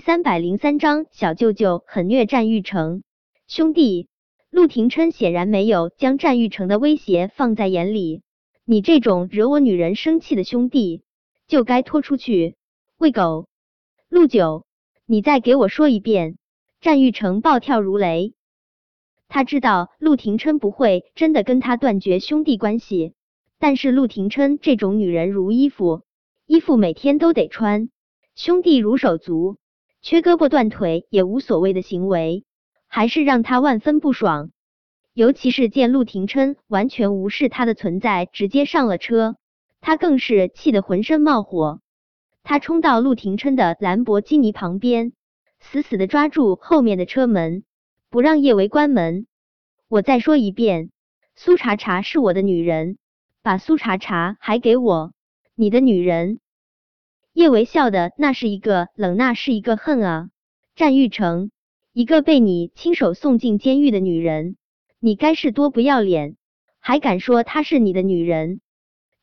三百零三章，小舅舅狠虐战玉成兄弟。陆廷琛显然没有将战玉成的威胁放在眼里。你这种惹我女人生气的兄弟，就该拖出去喂狗。陆九，你再给我说一遍！战玉成暴跳如雷。他知道陆廷琛不会真的跟他断绝兄弟关系，但是陆廷琛这种女人如衣服，衣服每天都得穿，兄弟如手足。缺胳膊断腿也无所谓的行为，还是让他万分不爽。尤其是见陆廷琛完全无视他的存在，直接上了车，他更是气得浑身冒火。他冲到陆廷琛的兰博基尼旁边，死死的抓住后面的车门，不让叶维关门。我再说一遍，苏茶茶是我的女人，把苏茶茶还给我，你的女人。叶维笑的那是一个冷，那是一个恨啊！战玉成，一个被你亲手送进监狱的女人，你该是多不要脸，还敢说她是你的女人？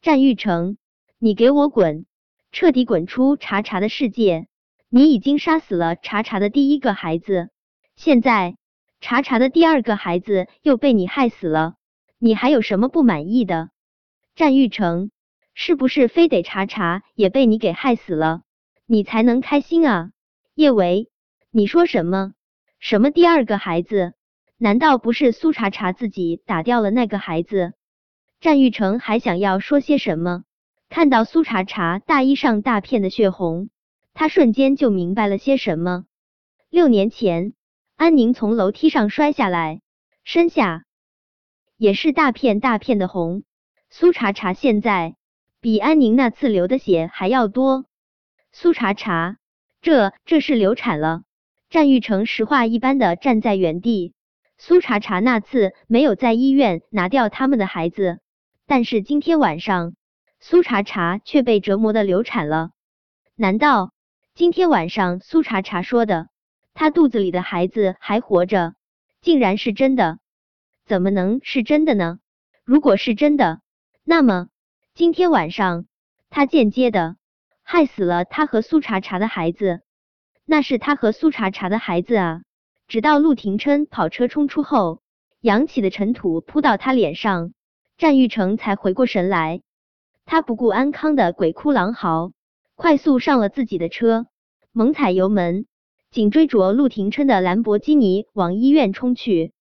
战玉成，你给我滚，彻底滚出茶茶的世界！你已经杀死了茶茶的第一个孩子，现在茶茶的第二个孩子又被你害死了，你还有什么不满意的？战玉成。是不是非得查查也被你给害死了，你才能开心啊？叶维，你说什么？什么第二个孩子？难道不是苏茶茶自己打掉了那个孩子？战玉成还想要说些什么，看到苏茶茶大衣上大片的血红，他瞬间就明白了些什么。六年前，安宁从楼梯上摔下来，身下也是大片大片的红。苏茶茶现在。比安宁那次流的血还要多。苏茶茶，这这是流产了。战玉成石化一般的站在原地。苏茶茶那次没有在医院拿掉他们的孩子，但是今天晚上苏茶茶却被折磨的流产了。难道今天晚上苏茶茶说的，她肚子里的孩子还活着，竟然是真的？怎么能是真的呢？如果是真的，那么。今天晚上，他间接的害死了他和苏茶茶的孩子，那是他和苏茶茶的孩子啊！直到陆廷琛跑车冲出后，扬起的尘土扑到他脸上，战玉成才回过神来。他不顾安康的鬼哭狼嚎，快速上了自己的车，猛踩油门，紧追着陆廷琛的兰博基尼往医院冲去。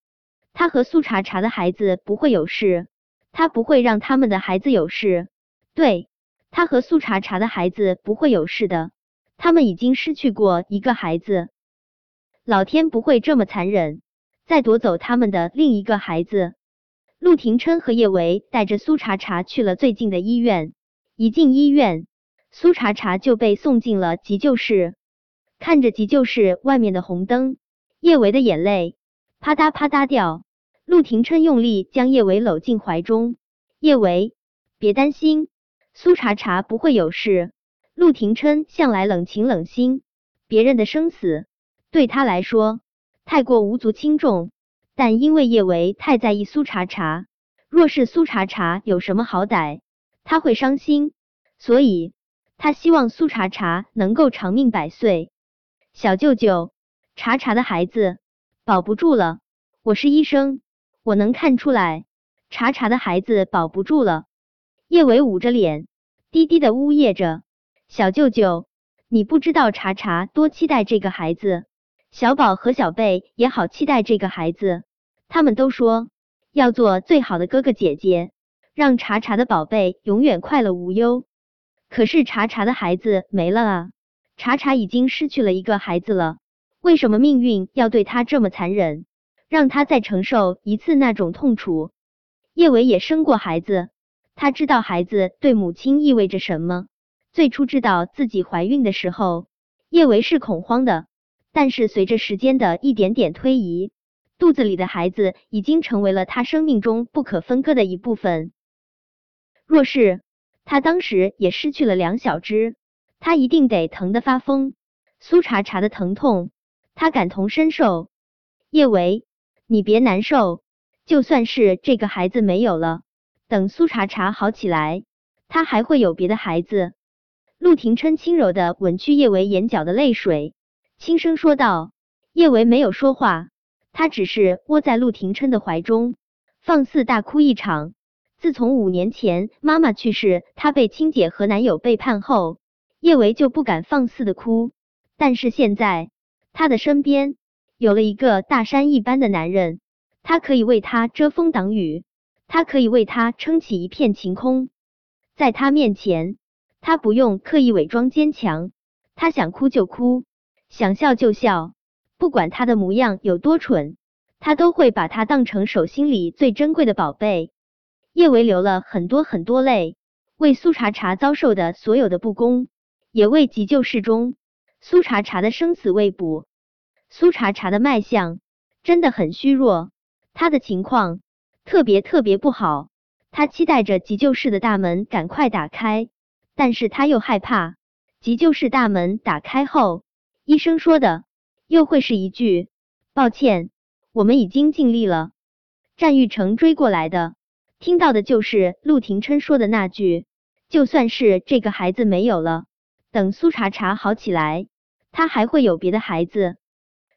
他和苏茶茶的孩子不会有事。他不会让他们的孩子有事，对他和苏茶茶的孩子不会有事的。他们已经失去过一个孩子，老天不会这么残忍，再夺走他们的另一个孩子。陆廷琛和叶维带着苏茶茶去了最近的医院，一进医院，苏茶茶就被送进了急救室。看着急救室外面的红灯，叶维的眼泪啪嗒啪嗒掉。陆廷琛用力将叶维搂进怀中，叶维，别担心，苏茶茶不会有事。陆廷琛向来冷情冷心，别人的生死对他来说太过无足轻重，但因为叶维太在意苏茶茶，若是苏茶茶有什么好歹，他会伤心，所以他希望苏茶茶能够长命百岁。小舅舅，茶茶的孩子保不住了，我是医生。我能看出来，茶茶的孩子保不住了。叶伟捂着脸，低低的呜咽着：“小舅舅，你不知道茶茶多期待这个孩子，小宝和小贝也好期待这个孩子。他们都说要做最好的哥哥姐姐，让茶茶的宝贝永远快乐无忧。可是茶茶的孩子没了啊！茶茶已经失去了一个孩子了，为什么命运要对他这么残忍？”让他再承受一次那种痛楚。叶维也生过孩子，他知道孩子对母亲意味着什么。最初知道自己怀孕的时候，叶维是恐慌的。但是随着时间的一点点推移，肚子里的孩子已经成为了他生命中不可分割的一部分。若是他当时也失去了两小只，他一定得疼得发疯。苏茶茶的疼痛，他感同身受。叶维。你别难受，就算是这个孩子没有了，等苏茶茶好起来，他还会有别的孩子。陆廷琛轻柔的吻去叶维眼角的泪水，轻声说道。叶维没有说话，他只是窝在陆廷琛的怀中，放肆大哭一场。自从五年前妈妈去世，他被亲姐和男友背叛后，叶维就不敢放肆的哭。但是现在，他的身边有了一个大山一般的男人，他可以为他遮风挡雨，他可以为他撑起一片晴空。在他面前，他不用刻意伪装坚强，他想哭就哭，想笑就笑。不管他的模样有多蠢，他都会把他当成手心里最珍贵的宝贝。叶维流了很多很多泪，为苏茶茶遭受的所有的不公，也为急救室中苏茶茶的生死未卜。苏茶茶的脉象真的很虚弱，他的情况特别特别不好。他期待着急救室的大门赶快打开，但是他又害怕急救室大门打开后，医生说的。又会是一句抱歉，我们已经尽力了。战玉成追过来的，听到的就是陆廷琛说的那句：就算是这个孩子没有了，等苏茶茶好起来，他还会有别的孩子。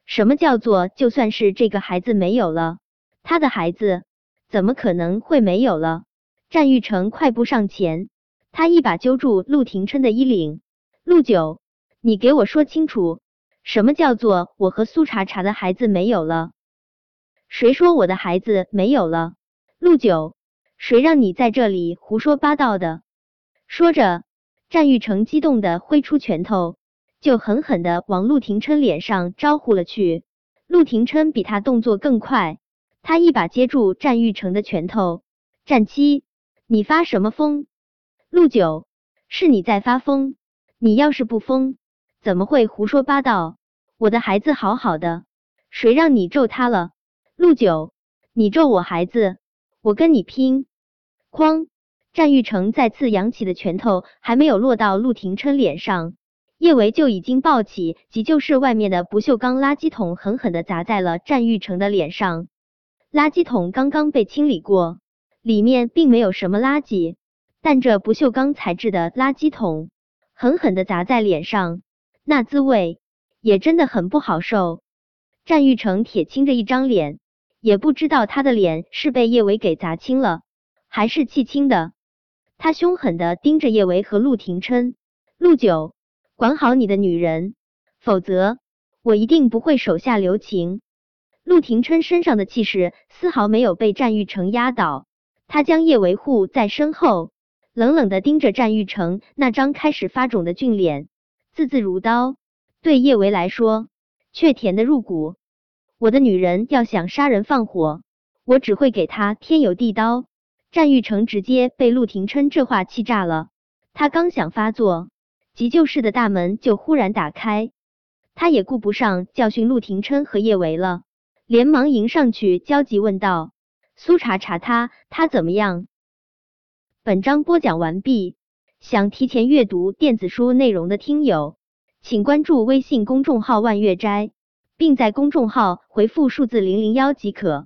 什么叫做就算是这个孩子没有了，他的孩子怎么可能会没有了？战玉成快步上前，他一把揪住陆廷琛的衣领：陆九，你给我说清楚。什么叫做我和苏茶茶的孩子没有了？谁说我的孩子没有了？陆九，谁让你在这里胡说八道的？说着，战玉成激动的挥出拳头，就狠狠的往陆廷琛脸上招呼了去。陆廷琛比他动作更快，他一把接住战玉成的拳头。战七，你发什么疯？陆九，是你在发疯，你要是不疯。怎么会胡说八道？我的孩子好好的，谁让你咒他了？陆九，你咒我孩子，我跟你拼！哐！战玉成再次扬起的拳头还没有落到陆廷琛脸上，叶维就已经抱起急救室外面的不锈钢垃圾桶，狠狠的砸在了战玉成的脸上。垃圾桶刚刚被清理过，里面并没有什么垃圾，但这不锈钢材质的垃圾桶狠狠的砸在脸上。那滋味也真的很不好受。战玉成铁青着一张脸，也不知道他的脸是被叶维给砸青了，还是气青的。他凶狠的盯着叶维和陆廷琛，陆九，管好你的女人，否则我一定不会手下留情。陆廷琛身上的气势丝毫没有被战玉成压倒，他将叶维护在身后，冷冷的盯着战玉成那张开始发肿的俊脸。字字如刀，对叶维来说却甜的入骨。我的女人要想杀人放火，我只会给她添油地刀。战玉成直接被陆廷琛这话气炸了，他刚想发作，急救室的大门就忽然打开，他也顾不上教训陆廷琛和叶维了，连忙迎上去焦急问道：“苏茶茶他他怎么样？”本章播讲完毕。想提前阅读电子书内容的听友，请关注微信公众号“万月斋”，并在公众号回复数字零零幺即可。